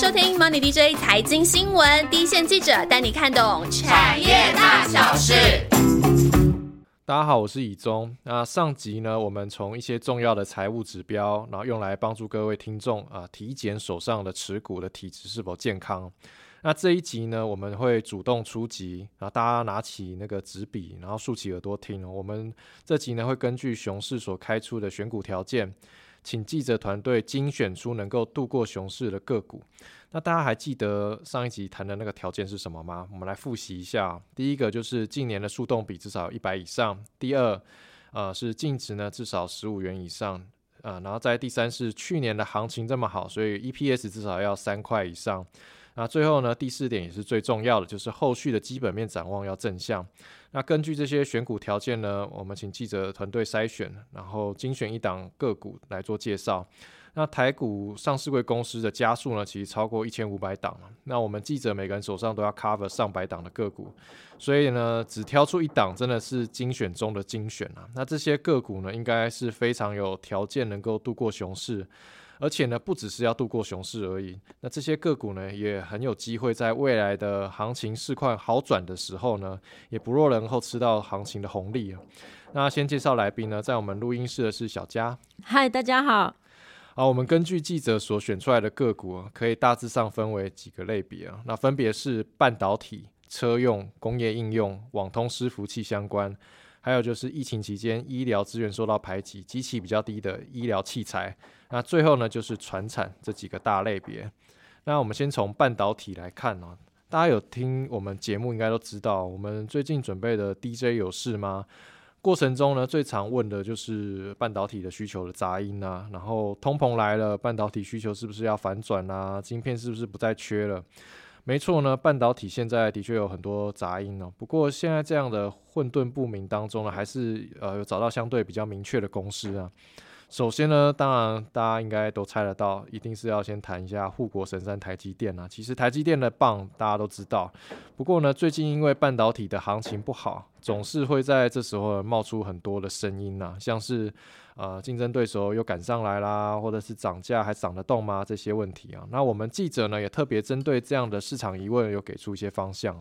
收听 Money DJ 财经新闻，第一线记者带你看懂产业大小事。大家好，我是以中。那上集呢，我们从一些重要的财务指标，然后用来帮助各位听众啊体检手上的持股的体质是否健康。那这一集呢，我们会主动出击，然后大家拿起那个纸笔，然后竖起耳朵听。我们这集呢，会根据熊市所开出的选股条件。请记者团队精选出能够度过熊市的个股。那大家还记得上一集谈的那个条件是什么吗？我们来复习一下。第一个就是近年的速动比至少一百以上。第二，呃，是净值呢至少十五元以上。呃，然后在第三是去年的行情这么好，所以 EPS 至少要三块以上。那最后呢，第四点也是最重要的，就是后续的基本面展望要正向。那根据这些选股条件呢，我们请记者团队筛选，然后精选一档个股来做介绍。那台股上市贵公司的家数呢，其实超过一千五百档那我们记者每个人手上都要 cover 上百档的个股，所以呢，只挑出一档真的是精选中的精选啊。那这些个股呢，应该是非常有条件能够度过熊市。而且呢，不只是要度过熊市而已，那这些个股呢，也很有机会在未来的行情市况好转的时候呢，也不落人后吃到行情的红利啊。那先介绍来宾呢，在我们录音室的是小佳。嗨，大家好。好，我们根据记者所选出来的个股，可以大致上分为几个类别啊。那分别是半导体、车用、工业应用、网通、伺服器相关。还有就是疫情期间医疗资源受到排挤，机器比较低的医疗器材。那最后呢，就是船产这几个大类别。那我们先从半导体来看哦，大家有听我们节目应该都知道，我们最近准备的 DJ 有事吗？过程中呢，最常问的就是半导体的需求的杂音啊，然后通膨来了，半导体需求是不是要反转啊？晶片是不是不再缺了？没错呢，半导体现在的确有很多杂音哦。不过现在这样的混沌不明当中呢，还是呃有找到相对比较明确的公式啊。首先呢，当然大家应该都猜得到，一定是要先谈一下护国神山台积电啊。其实台积电的棒大家都知道，不过呢，最近因为半导体的行情不好，总是会在这时候冒出很多的声音呐，像是呃竞争对手又赶上来啦，或者是涨价还涨得动吗？这些问题啊，那我们记者呢也特别针对这样的市场疑问，有给出一些方向。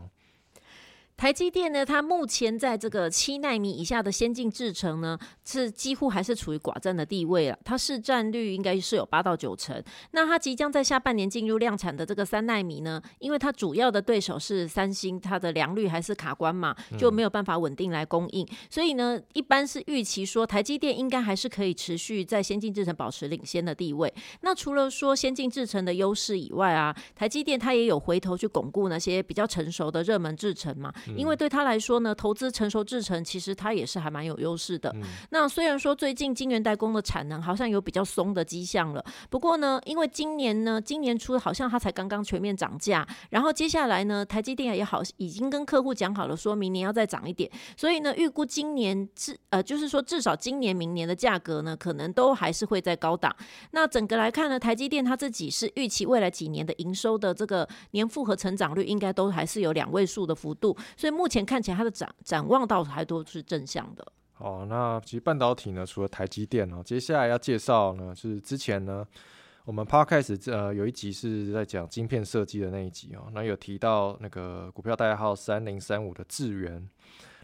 台积电呢，它目前在这个七纳米以下的先进制程呢，是几乎还是处于寡占的地位了。它市占率应该是有八到九成。那它即将在下半年进入量产的这个三纳米呢，因为它主要的对手是三星，它的良率还是卡关嘛，就没有办法稳定来供应。所以呢，一般是预期说台积电应该还是可以持续在先进制程保持领先的地位。那除了说先进制程的优势以外啊，台积电它也有回头去巩固那些比较成熟的热门制程嘛。因为对他来说呢，投资成熟制程，其实他也是还蛮有优势的。那虽然说最近晶圆代工的产能好像有比较松的迹象了，不过呢，因为今年呢，今年初好像它才刚刚全面涨价，然后接下来呢，台积电也好，已经跟客户讲好了，说明年要再涨一点，所以呢，预估今年至呃，就是说至少今年、明年的价格呢，可能都还是会在高档。那整个来看呢，台积电它自己是预期未来几年的营收的这个年复合成长率应该都还是有两位数的幅度，所以目前。看起来它的展展望倒还多是正向的。哦，那其实半导体呢，除了台积电哦，接下来要介绍呢，是之前呢，我们 Podcast 呃有一集是在讲晶片设计的那一集哦，那有提到那个股票代号三零三五的智源。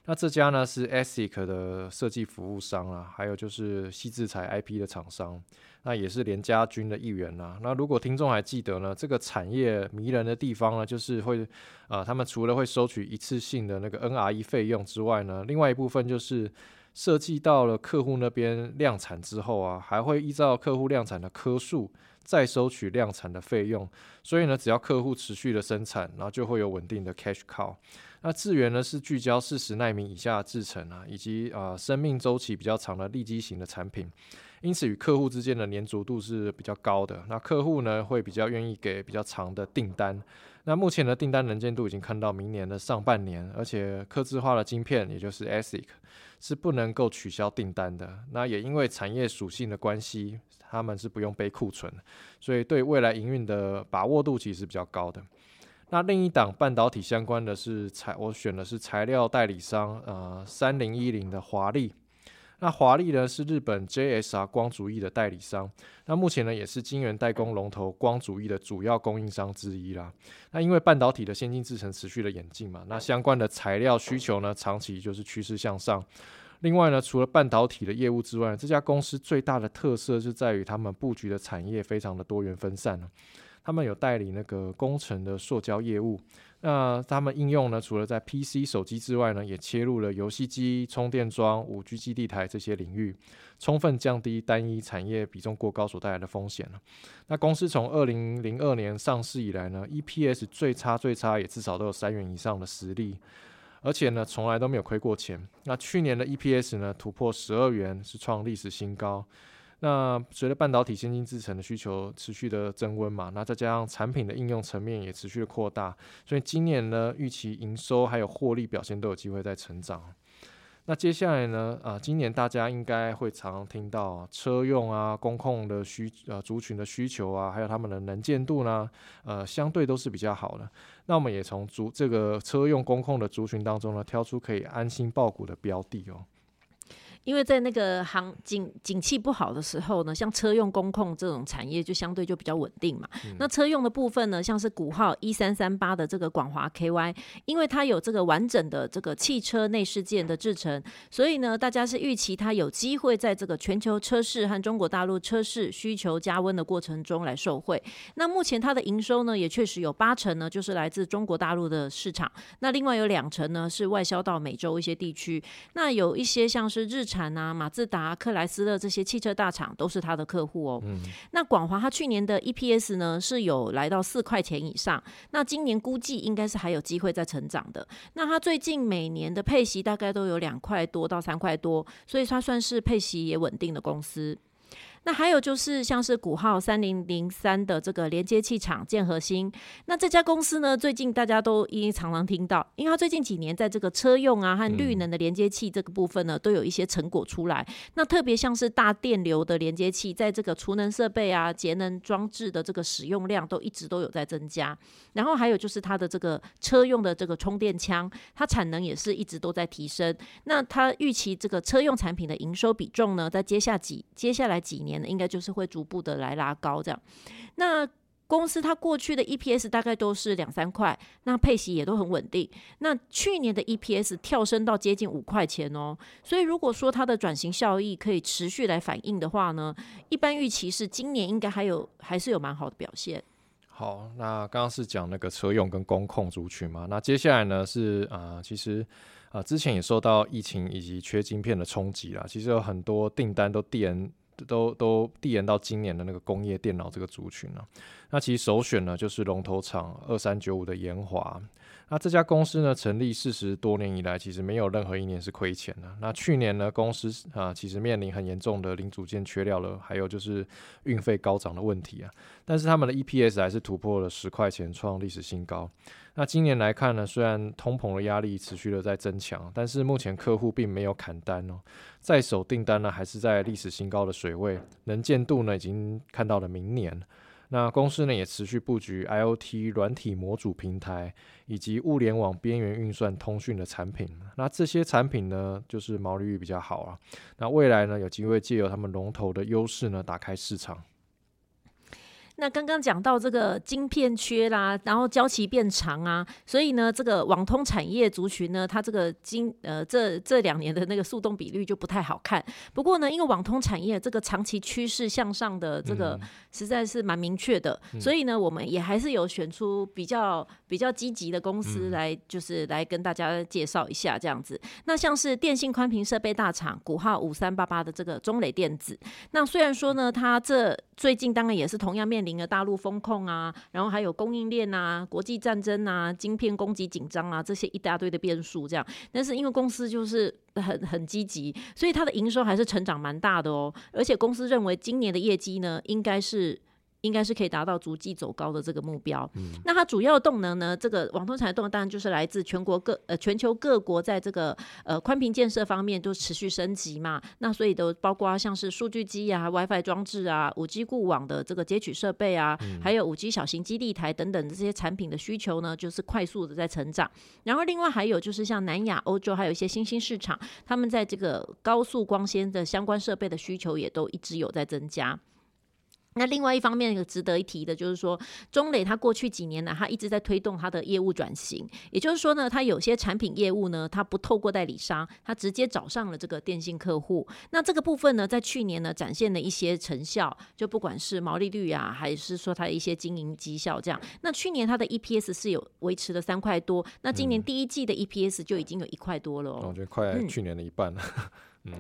那这家呢是 ASIC 的设计服务商啊，还有就是细制材 IP 的厂商，那也是联家军的一员呐。那如果听众还记得呢，这个产业迷人的地方呢，就是会啊，他们除了会收取一次性的那个 NRE 费用之外呢，另外一部分就是设计到了客户那边量产之后啊，还会依照客户量产的颗数再收取量产的费用。所以呢，只要客户持续的生产，然后就会有稳定的 cash cow。那智源呢是聚焦四十纳米以下制程啊，以及啊生命周期比较长的立基型的产品，因此与客户之间的粘着度是比较高的。那客户呢会比较愿意给比较长的订单。那目前的订单能见度已经看到明年的上半年，而且刻字化的晶片，也就是 ASIC，是不能够取消订单的。那也因为产业属性的关系，他们是不用背库存，所以对未来营运的把握度其实比较高的。那另一档半导体相关的是材，我选的是材料代理商，呃，三零一零的华丽。那华丽呢是日本 JSR 光主义的代理商，那目前呢也是晶圆代工龙头光主义的主要供应商之一啦。那因为半导体的先进制程持续的演进嘛，那相关的材料需求呢长期就是趋势向上。另外呢，除了半导体的业务之外，这家公司最大的特色是在于他们布局的产业非常的多元分散他们有代理那个工程的塑胶业务，那他们应用呢，除了在 PC 手机之外呢，也切入了游戏机、充电桩、五 G 基地台这些领域，充分降低单一产业比重过高所带来的风险。那公司从二零零二年上市以来呢，EPS 最差最差也至少都有三元以上的实力，而且呢，从来都没有亏过钱。那去年的 EPS 呢，突破十二元，是创历史新高。那随着半导体先进制程的需求持续的增温嘛，那再加上产品的应用层面也持续的扩大，所以今年呢，预期营收还有获利表现都有机会在成长。那接下来呢，啊，今年大家应该会常听到车用啊、工控的需呃族群的需求啊，还有他们的能见度呢，呃，相对都是比较好的。那我们也从族这个车用工控的族群当中呢，挑出可以安心报股的标的哦。因为在那个行景景气不好的时候呢，像车用工控这种产业就相对就比较稳定嘛。那车用的部分呢，像是股号一三三八的这个广华 KY，因为它有这个完整的这个汽车内饰件的制成，所以呢，大家是预期它有机会在这个全球车市和中国大陆车市需求加温的过程中来受惠。那目前它的营收呢，也确实有八成呢，就是来自中国大陆的市场。那另外有两成呢，是外销到美洲一些地区。那有一些像是日产啊、马自达、克莱斯勒这些汽车大厂都是他的客户哦。那广华他去年的 EPS 呢是有来到四块钱以上，那今年估计应该是还有机会再成长的。那他最近每年的配息大概都有两块多到三块多，所以他算是配息也稳定的公司。那还有就是像是股号三零零三的这个连接器厂建核心，那这家公司呢，最近大家都已经常常听到，因为它最近几年在这个车用啊和绿能的连接器这个部分呢，都有一些成果出来。那特别像是大电流的连接器，在这个储能设备啊、节能装置的这个使用量都一直都有在增加。然后还有就是它的这个车用的这个充电枪，它产能也是一直都在提升。那它预期这个车用产品的营收比重呢，在接下几接下来几年。应该就是会逐步的来拉高这样，那公司它过去的 EPS 大概都是两三块，那配息也都很稳定。那去年的 EPS 跳升到接近五块钱哦，所以如果说它的转型效益可以持续来反映的话呢，一般预期是今年应该还有还是有蛮好的表现。好，那刚刚是讲那个车用跟工控族群嘛，那接下来呢是啊，其实啊之前也受到疫情以及缺晶片的冲击啦，其实有很多订单都递延。都都递延到今年的那个工业电脑这个族群了。那其实首选呢就是龙头厂二三九五的延华。那这家公司呢成立四十多年以来，其实没有任何一年是亏钱的。那去年呢公司啊其实面临很严重的零组件缺料了，还有就是运费高涨的问题啊。但是他们的 EPS 还是突破了十块钱，创历史新高。那今年来看呢，虽然通膨的压力持续的在增强，但是目前客户并没有砍单哦，在手订单呢还是在历史新高的水位，能见度呢已经看到了明年。那公司呢也持续布局 IOT 软体模组平台以及物联网边缘运算通讯的产品。那这些产品呢就是毛利率比较好啊。那未来呢有机会借由他们龙头的优势呢打开市场。那刚刚讲到这个晶片缺啦，然后交期变长啊，所以呢，这个网通产业族群呢，它这个晶呃这这两年的那个速动比率就不太好看。不过呢，因为网通产业这个长期趋势向上的这个实在是蛮明确的，所以呢，我们也还是有选出比较比较积极的公司来，就是来跟大家介绍一下这样子。那像是电信宽频设备大厂股号五三八八的这个中磊电子，那虽然说呢，它这最近当然也是同样面。临了大陆风控啊，然后还有供应链啊、国际战争啊、晶片供给紧张啊，这些一大堆的变数，这样。但是因为公司就是很很积极，所以它的营收还是成长蛮大的哦。而且公司认为今年的业绩呢，应该是应该是可以达到逐季走高的这个目标。那它主要动能呢？这个网通产业动能当然就是来自全国各呃全球各国在这个呃宽频建设方面都持续升级嘛。那所以都包括像是数据机啊、WiFi 装置啊、五 G 固网的这个截取设备啊，还有五 G 小型基地台等等这些产品的需求呢，就是快速的在成长。然后另外还有就是像南亚、欧洲还有一些新兴市场，他们在这个高速光纤的相关设备的需求也都一直有在增加。那另外一方面，值得一提的就是说，中磊他过去几年呢，他一直在推动他的业务转型。也就是说呢，他有些产品业务呢，他不透过代理商，他直接找上了这个电信客户。那这个部分呢，在去年呢，展现了一些成效，就不管是毛利率啊，还是说它的一些经营绩效这样。那去年他的 EPS 是有维持了三块多，那今年第一季的 EPS 就已经有一块多了哦。我觉得快去年的一半了，嗯。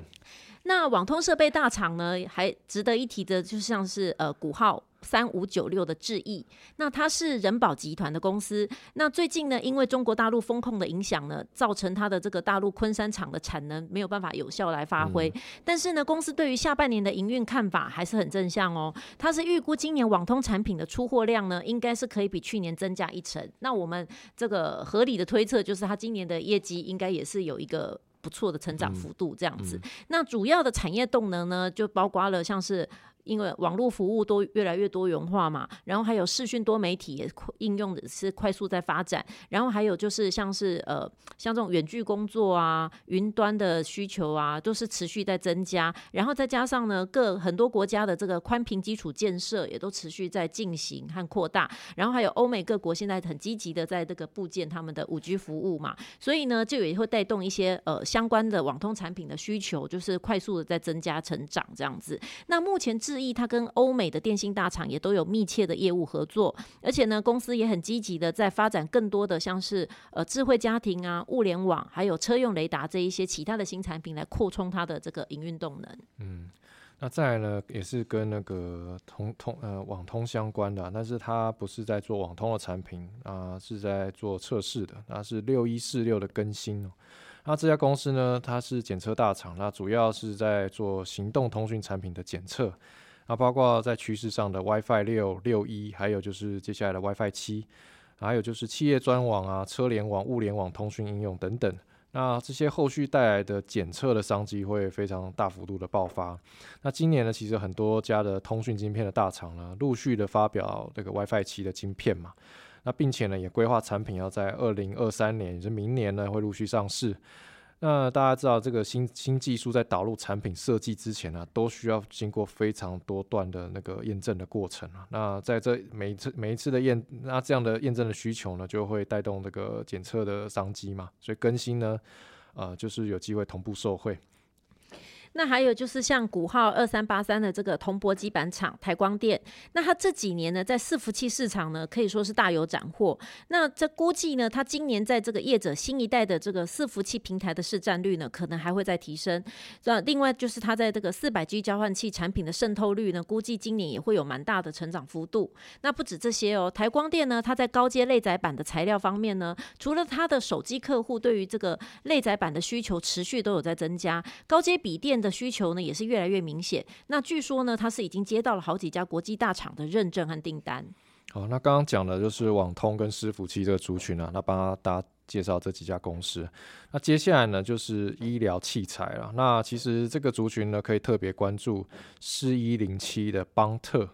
那网通设备大厂呢，还值得一提的，就像是呃，股号三五九六的智易，那它是人保集团的公司。那最近呢，因为中国大陆风控的影响呢，造成它的这个大陆昆山厂的产能没有办法有效来发挥。但是呢，公司对于下半年的营运看法还是很正向哦。它是预估今年网通产品的出货量呢，应该是可以比去年增加一成。那我们这个合理的推测就是，它今年的业绩应该也是有一个。不错的成长幅度，这样子。那主要的产业动能呢，就包括了像是。因为网络服务都越来越多元化嘛，然后还有视讯多媒体也应用的是快速在发展，然后还有就是像是呃像这种远距工作啊、云端的需求啊，都是持续在增加，然后再加上呢各很多国家的这个宽频基础建设也都持续在进行和扩大，然后还有欧美各国现在很积极的在这个部件他们的五 G 服务嘛，所以呢就也会带动一些呃相关的网通产品的需求，就是快速的在增加成长这样子。那目前智易它跟欧美的电信大厂也都有密切的业务合作，而且呢，公司也很积极的在发展更多的像是呃智慧家庭啊、物联网，还有车用雷达这一些其他的新产品来扩充它的这个营运动能。嗯，那再来呢，也是跟那个通通呃网通相关的，但是它不是在做网通的产品啊，是在做测试的，那是六一四六的更新哦。那这家公司呢，它是检测大厂，那主要是在做行动通讯产品的检测，那包括在趋势上的 WiFi 六、六一，还有就是接下来的 WiFi 七，还有就是企业专网啊、车联网、物联网通讯应用等等。那这些后续带来的检测的商机会非常大幅度的爆发。那今年呢，其实很多家的通讯晶片的大厂呢，陆续的发表这个 WiFi 七的晶片嘛。那并且呢，也规划产品要在二零二三年，也就明年呢，会陆续上市。那大家知道，这个新新技术在导入产品设计之前呢，都需要经过非常多段的那个验证的过程啊。那在这每一次每一次的验，那这样的验证的需求呢，就会带动这个检测的商机嘛。所以更新呢，呃，就是有机会同步受惠。那还有就是像股号二三八三的这个铜箔基板厂台光电，那它这几年呢，在伺服器市场呢，可以说是大有斩获。那这估计呢，它今年在这个业者新一代的这个伺服器平台的市占率呢，可能还会再提升。那另外就是它在这个四百 G 交换器产品的渗透率呢，估计今年也会有蛮大的成长幅度。那不止这些哦，台光电呢，它在高阶内载板的材料方面呢，除了它的手机客户对于这个内载板的需求持续都有在增加，高阶笔电。的需求呢也是越来越明显。那据说呢，他是已经接到了好几家国际大厂的认证和订单。好，那刚刚讲的就是网通跟伺服器这个族群啊，那帮大家介绍这几家公司。那接下来呢就是医疗器材了。那其实这个族群呢可以特别关注四一零七的邦特。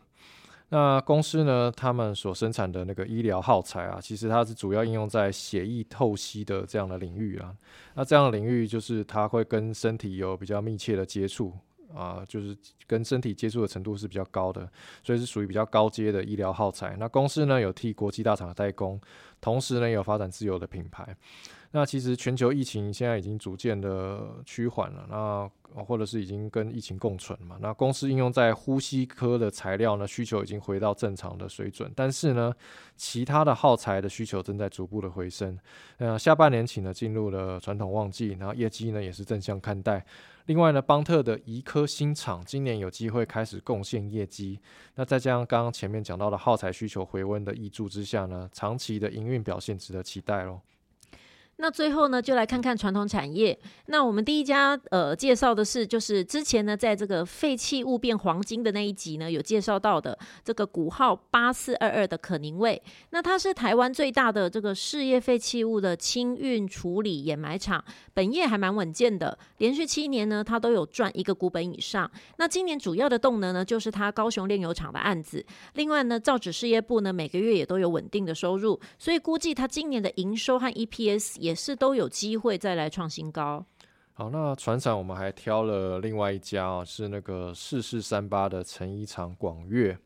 那公司呢，他们所生产的那个医疗耗材啊，其实它是主要应用在血液透析的这样的领域啊。那这样的领域就是它会跟身体有比较密切的接触啊，就是跟身体接触的程度是比较高的，所以是属于比较高阶的医疗耗材。那公司呢有替国际大厂代工，同时呢有发展自有的品牌。那其实全球疫情现在已经逐渐的趋缓了，那或者是已经跟疫情共存嘛。那公司应用在呼吸科的材料呢，需求已经回到正常的水准，但是呢，其他的耗材的需求正在逐步的回升。呃，下半年起呢，进入了传统旺季，然后业绩呢也是正向看待。另外呢，邦特的移科新厂今年有机会开始贡献业绩。那再加上刚刚前面讲到的耗材需求回温的益助之下呢，长期的营运表现值得期待喽。那最后呢，就来看看传统产业。那我们第一家呃介绍的是，就是之前呢，在这个废弃物变黄金的那一集呢，有介绍到的这个股号八四二二的可宁味。那它是台湾最大的这个事业废弃物的清运处理掩埋场，本业还蛮稳健的，连续七年呢，它都有赚一个股本以上。那今年主要的动能呢，就是它高雄炼油厂的案子。另外呢，造纸事业部呢，每个月也都有稳定的收入，所以估计它今年的营收和 EPS 也。也是都有机会再来创新高。好，那船厂我们还挑了另外一家啊，是那个四四三八的成衣厂广越。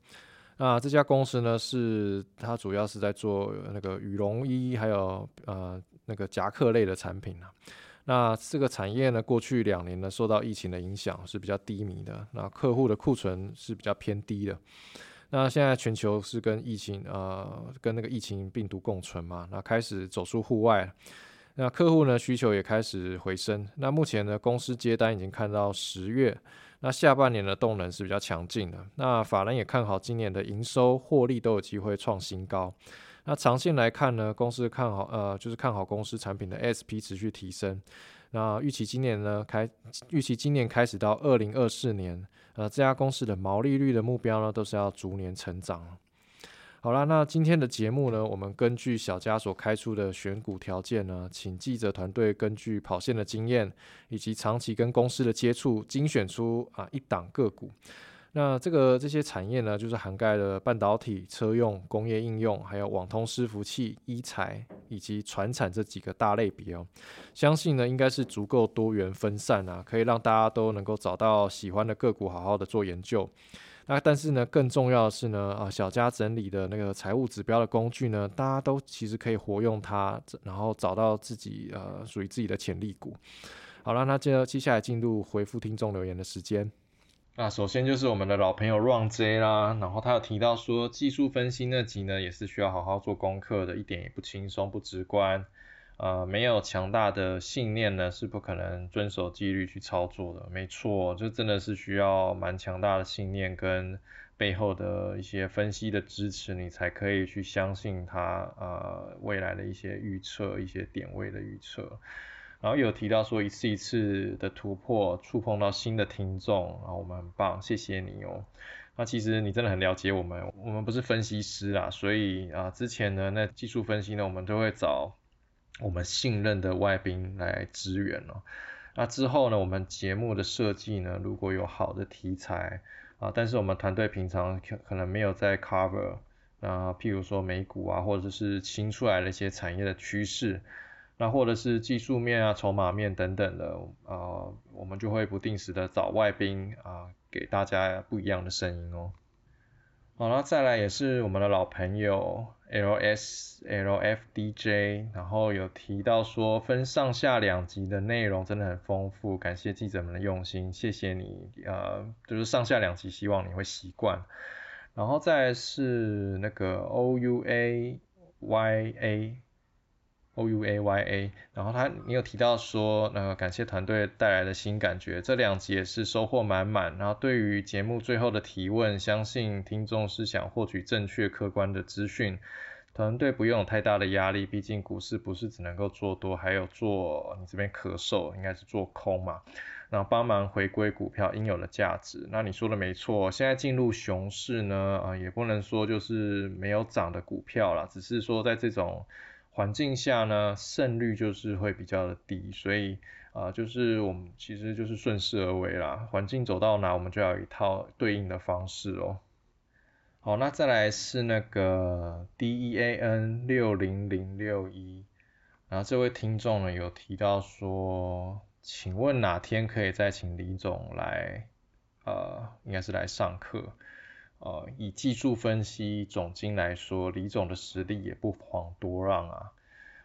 那这家公司呢，是它主要是在做那个羽绒衣，还有呃那个夹克类的产品啊。那这个产业呢，过去两年呢受到疫情的影响是比较低迷的，那客户的库存是比较偏低的。那现在全球是跟疫情呃跟那个疫情病毒共存嘛，那开始走出户外。那客户呢需求也开始回升，那目前呢公司接单已经看到十月，那下半年的动能是比较强劲的。那法人也看好今年的营收获利都有机会创新高。那长线来看呢，公司看好呃就是看好公司产品的 SP 持续提升。那预期今年呢开预期今年开始到二零二四年，呃这家公司的毛利率的目标呢都是要逐年成长。好了，那今天的节目呢，我们根据小家所开出的选股条件呢，请记者团队根据跑线的经验以及长期跟公司的接触，精选出啊一档个股。那这个这些产业呢，就是涵盖了半导体、车用、工业应用，还有网通伺服器、医材以及船产这几个大类别哦。相信呢，应该是足够多元分散啊，可以让大家都能够找到喜欢的个股，好好的做研究。那但是呢，更重要的是呢，啊，小家整理的那个财务指标的工具呢，大家都其实可以活用它，然后找到自己呃属于自己的潜力股。好了，那接着接下来进入回复听众留言的时间。那首先就是我们的老朋友 Ron J 啦，然后他有提到说，技术分析那集呢，也是需要好好做功课的，一点也不轻松不直观。呃，没有强大的信念呢，是不可能遵守纪律去操作的。没错，就真的是需要蛮强大的信念跟背后的一些分析的支持，你才可以去相信它呃未来的一些预测、一些点位的预测。然后有提到说一次一次的突破，触碰到新的听众，然后我们很棒，谢谢你哦。那其实你真的很了解我们，我们不是分析师啊，所以啊之前呢那技术分析呢，我们都会找。我们信任的外宾来支援哦。那之后呢，我们节目的设计呢，如果有好的题材啊，但是我们团队平常可可能没有在 cover 啊，譬如说美股啊，或者是新出来的一些产业的趋势，那或者是技术面啊、筹码面等等的啊，我们就会不定时的找外宾啊，给大家不一样的声音哦。好了，再来也是我们的老朋友 L S L F D J，然后有提到说分上下两集的内容真的很丰富，感谢记者们的用心，谢谢你，呃，就是上下两集，希望你会习惯。然后再是那个 O U A Y A。O U A Y A，然后他你有提到说，呃，感谢团队带来的新感觉，这两集也是收获满满。然后对于节目最后的提问，相信听众是想获取正确客观的资讯，团队不用有太大的压力，毕竟股市不是只能够做多，还有做你这边咳嗽，应该是做空嘛，然后帮忙回归股票应有的价值。那你说的没错，现在进入熊市呢，啊，也不能说就是没有涨的股票了，只是说在这种。环境下呢，胜率就是会比较的低，所以啊，就是我们其实就是顺势而为啦。环境走到哪，我们就要有一套对应的方式哦。好，那再来是那个 D E A N 六零零六一，然后这位听众呢有提到说，请问哪天可以再请李总来，呃，应该是来上课。呃，以技术分析总经来说，李总的实力也不遑多让啊。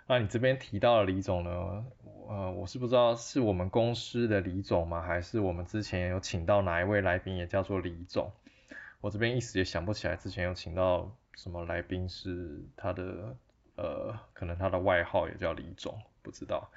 那你这边提到的李总呢？呃，我是不知道是我们公司的李总吗？还是我们之前有请到哪一位来宾也叫做李总？我这边一时也想不起来，之前有请到什么来宾是他的，呃，可能他的外号也叫李总，不知道。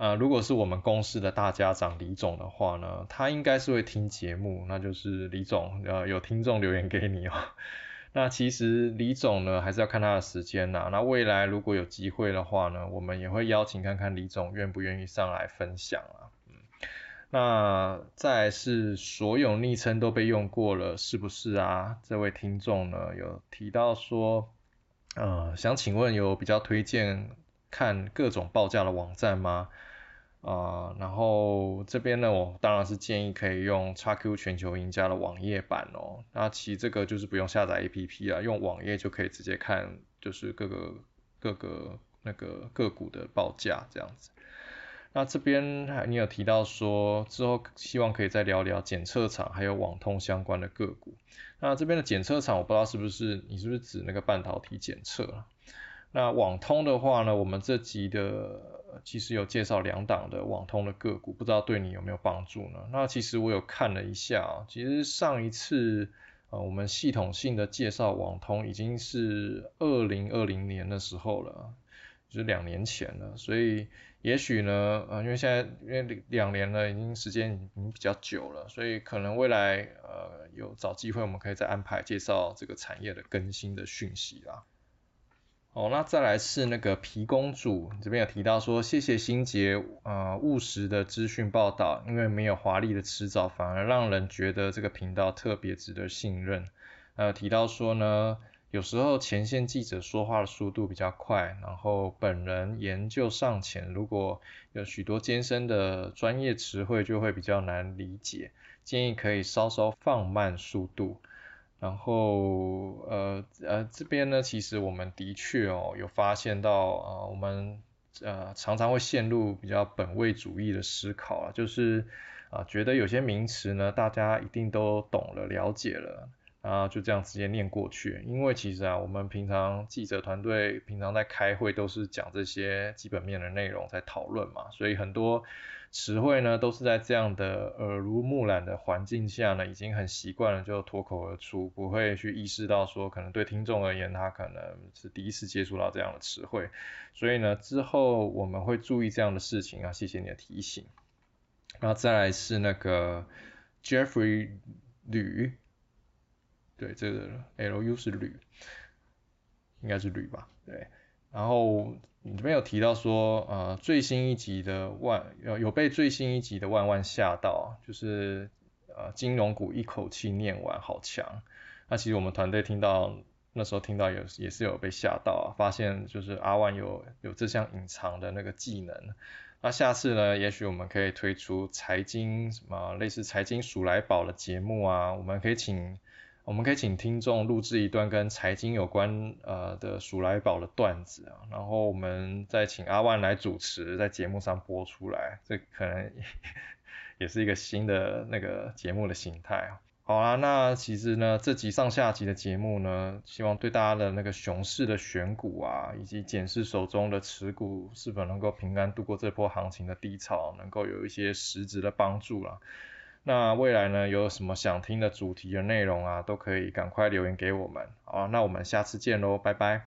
呃，如果是我们公司的大家长李总的话呢，他应该是会听节目，那就是李总，呃，有听众留言给你哦。那其实李总呢，还是要看他的时间呐。那未来如果有机会的话呢，我们也会邀请看看李总愿不愿意上来分享啊。嗯，那再是所有昵称都被用过了，是不是啊？这位听众呢有提到说，呃，想请问有比较推荐看各种报价的网站吗？啊，然后这边呢，我当然是建议可以用 XQ 全球赢家的网页版哦。那其实这个就是不用下载 APP 啊，用网页就可以直接看，就是各个各个那个个股的报价这样子。那这边你有提到说之后希望可以再聊聊检测厂还有网通相关的个股。那这边的检测厂我不知道是不是你是不是指那个半导体检测？那网通的话呢，我们这集的。呃其实有介绍两档的网通的个股，不知道对你有没有帮助呢？那其实我有看了一下，其实上一次呃我们系统性的介绍网通已经是二零二零年的时候了，就是两年前了。所以也许呢，呃因为现在因为两年了，已经时间已经比较久了，所以可能未来呃有找机会，我们可以再安排介绍这个产业的更新的讯息啦。哦，那再来是那个皮公主这边有提到说，谢谢心杰呃务实的资讯报道，因为没有华丽的辞藻，反而让人觉得这个频道特别值得信任。呃，提到说呢，有时候前线记者说话的速度比较快，然后本人研究尚浅，如果有许多艰深的专业词汇就会比较难理解，建议可以稍稍放慢速度。然后呃呃这边呢，其实我们的确哦有发现到啊，我们呃常常会陷入比较本位主义的思考啊，就是啊觉得有些名词呢大家一定都懂了了解了，然后就这样直接念过去。因为其实啊我们平常记者团队平常在开会都是讲这些基本面的内容在讨论嘛，所以很多。词汇呢，都是在这样的耳濡目染的环境下呢，已经很习惯了，就脱口而出，不会去意识到说，可能对听众而言，他可能是第一次接触到这样的词汇，所以呢，之后我们会注意这样的事情啊，谢谢你的提醒。然后再来是那个 Jeffrey 吕，对，这个 L U 是吕，应该是吕吧，对。然后你这边有提到说，呃，最新一集的万有有被最新一集的万万吓到，就是呃金融股一口气念完，好强。那其实我们团队听到那时候听到有也是有被吓到啊，发现就是阿万有有这项隐藏的那个技能。那下次呢，也许我们可以推出财经什么类似财经鼠来宝的节目啊，我们可以请。我们可以请听众录制一段跟财经有关呃的数来宝的段子啊，然后我们再请阿万来主持，在节目上播出来，这可能也是一个新的那个节目的形态啊。好啊，那其实呢，这集上下集的节目呢，希望对大家的那个熊市的选股啊，以及检视手中的持股是否能够平安度过这波行情的低潮，能够有一些实质的帮助了。那未来呢，有什么想听的主题的内容啊，都可以赶快留言给我们。好，那我们下次见喽，拜拜。